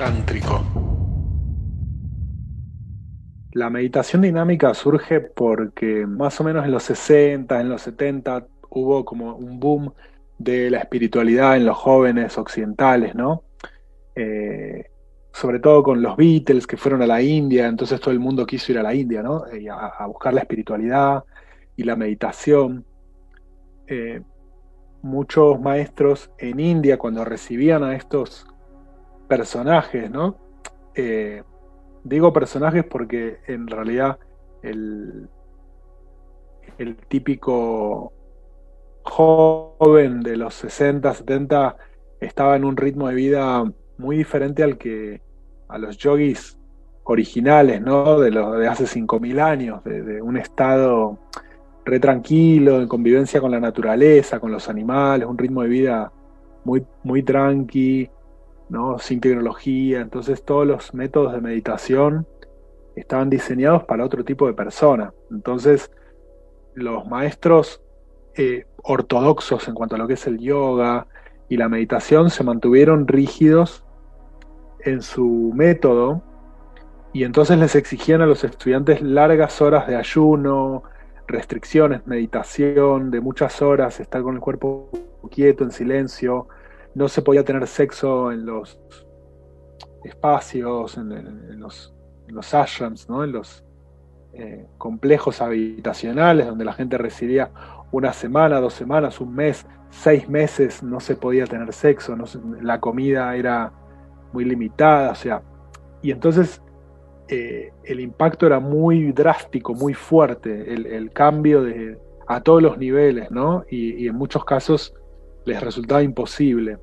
tántrico? La meditación dinámica surge porque más o menos en los 60, en los 70 hubo como un boom de la espiritualidad en los jóvenes occidentales, ¿no? Eh, sobre todo con los Beatles que fueron a la India, entonces todo el mundo quiso ir a la India, ¿no? Eh, a, buscar la espiritualidad y la meditación. Eh, muchos maestros en India, cuando recibían a estos personajes, ¿no? Digo personajes porque en realidad el, el típico joven de los 60, 70 estaba en un ritmo de vida muy diferente al que a los yogis originales, ¿no? De los de hace 5000 años, de, un estado re tranquilo, en convivencia con la naturaleza, con los animales, un ritmo de vida muy, muy tranqui, sin tecnología. Entonces todos los métodos de meditación estaban diseñados para otro tipo de persona. Entonces los maestros eh, ortodoxos en cuanto a lo que es el yoga y la meditación se mantuvieron rígidos en su método y entonces les exigían a los estudiantes largas horas de ayuno, restricciones, meditación de muchas horas, estar con el cuerpo quieto, en silencio, no se podía tener sexo en los espacios, en, los, ashrams, ¿no? en los eh, complejos habitacionales donde la gente residía una semana, dos semanas, un mes, seis meses, no se podía tener sexo, la comida era muy limitada, o sea, y entonces eh, el impacto era muy drástico, muy fuerte, el, cambio de, a todos los niveles, ¿no? y en muchos casos les resultaba imposible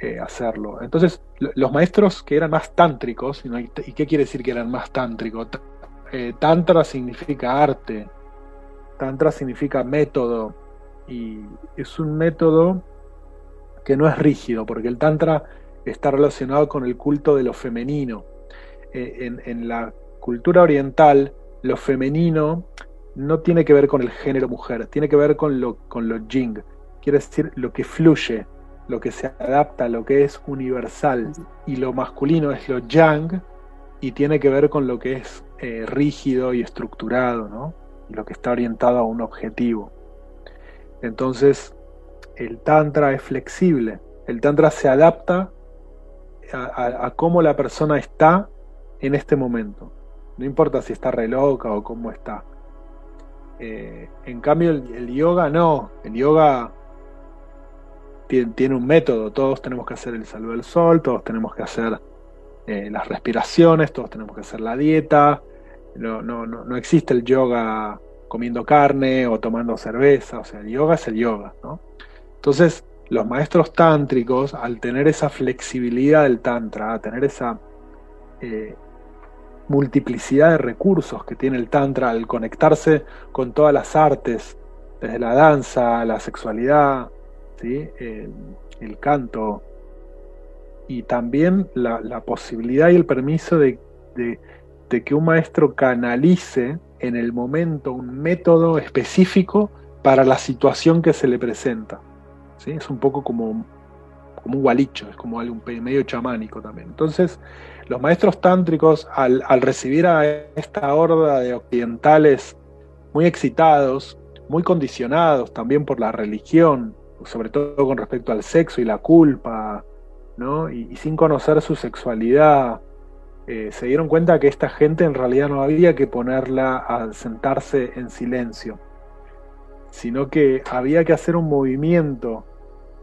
eh, hacerlo. Entonces, los maestros que eran más tántricos, ¿y qué quiere decir que eran más tántricos? Eh, tantra significa arte, tantra significa método, y es un método que no es rígido, porque el tantra está relacionado con el culto de lo femenino. Eh, en, la cultura oriental, lo femenino no tiene que ver con el género mujer, tiene que ver con lo, con lo jing, quiere decir lo que fluye, lo que se adapta, lo que es universal. Y lo masculino es lo yang y tiene que ver con lo que es eh, rígido y estructurado, ¿no? Y lo que está orientado a un objetivo. Entonces, el tantra es flexible. El tantra se adapta a, cómo la persona está en este momento. No importa si está re loca o cómo está. Eh, en cambio, el yoga no. El yoga tiene, un método, todos tenemos que hacer el saludo del sol, todos tenemos que hacer eh, las respiraciones, todos tenemos que hacer la dieta, no, no, no, no, existe el yoga comiendo carne o tomando cerveza, o sea, el yoga es el yoga, ¿no? Entonces, los maestros tántricos, al tener esa flexibilidad del tantra, a tener esa eh, multiplicidad de recursos que tiene el tantra al conectarse con todas las artes, desde la danza, la sexualidad, el, canto y también la, posibilidad y el permiso de, que un maestro canalice en el momento un método específico para la situación que se le presenta. ¿sí? Es un poco como, como un gualicho, es como algo medio chamánico también. Entonces, los maestros tántricos, al recibir a esta horda de occidentales muy excitados, muy condicionados también por la religión, sobre todo con respecto al sexo y la culpa, ¿no? y, sin conocer su sexualidad, eh, se dieron cuenta que esta gente en realidad no había que ponerla a sentarse en silencio, sino que había que hacer un movimiento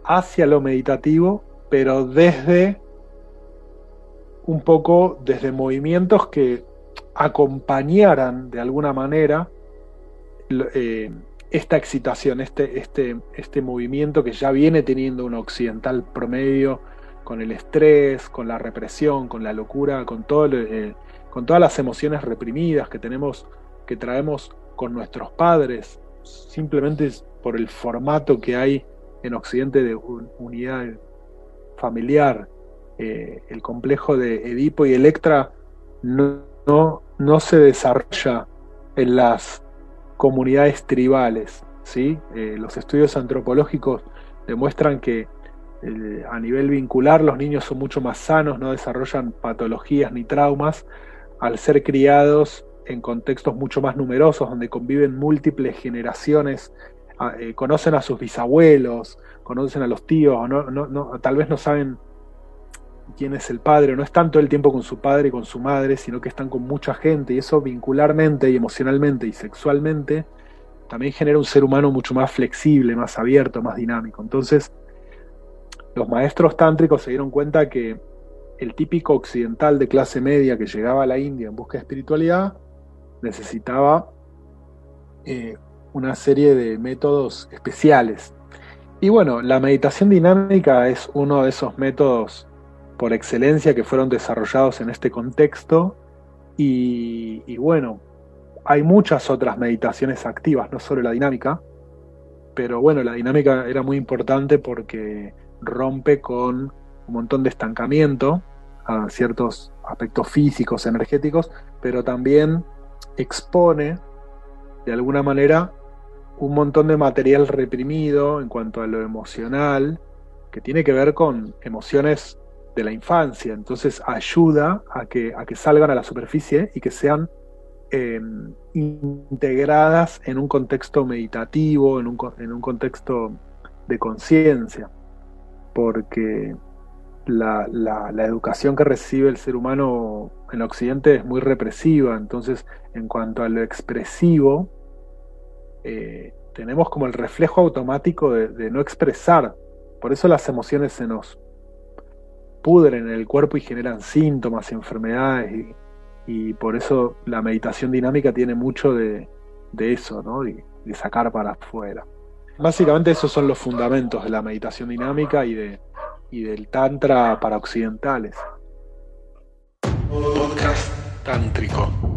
hacia lo meditativo, pero desde un poco desde movimientos que acompañaran de alguna manera eh, esta excitación, este, este, este movimiento que ya viene teniendo un occidental promedio con el estrés, con la represión, con la locura, con, todo eh, con todas las emociones reprimidas que tenemos, que traemos con nuestros padres, simplemente por el formato que hay en Occidente de unidad familiar. Eh, el complejo de Edipo y Electra no, no, no se desarrolla en las comunidades tribales. ¿sí? Eh, los estudios antropológicos demuestran que a nivel vincular los niños son mucho más sanos, no desarrollan patologías ni traumas al ser criados en contextos mucho más numerosos, donde conviven múltiples generaciones, eh, conocen a sus bisabuelos, conocen a los tíos, no, no, tal vez no saben quién es el padre, no están todo el tiempo con su padre y con su madre, sino que están con mucha gente, y eso vincularmente y emocionalmente y sexualmente también genera un ser humano mucho más flexible, más abierto, más dinámico. Entonces, los maestros tántricos se dieron cuenta que el típico occidental de clase media que llegaba a la India en busca de espiritualidad necesitaba eh, una serie de métodos especiales. Y bueno, la meditación dinámica es uno de esos métodos por excelencia que fueron desarrollados en este contexto. Y, bueno, hay muchas otras meditaciones activas, no solo la dinámica, pero bueno, la dinámica era muy importante porque rompe con un montón de estancamiento a ciertos aspectos físicos, energéticos, pero también expone de alguna manera un montón de material reprimido en cuanto a lo emocional, que tiene que ver con emociones de la infancia. Entonces ayuda a que, a que salgan a la superficie y que sean em, integradas en un contexto meditativo, en un, en un contexto de conciencia. Porque la, la, educación que recibe el ser humano en Occidente es muy represiva, entonces en cuanto a lo expresivo, eh, tenemos como el reflejo automático de, no expresar, por eso las emociones se nos pudren en el cuerpo y generan síntomas y enfermedades, y, por eso la meditación dinámica tiene mucho de, eso, ¿no? de, de sacar para afuera. Básicamente esos son los fundamentos de la meditación dinámica y de, y del Tantra para occidentales. Podcast Tántrico.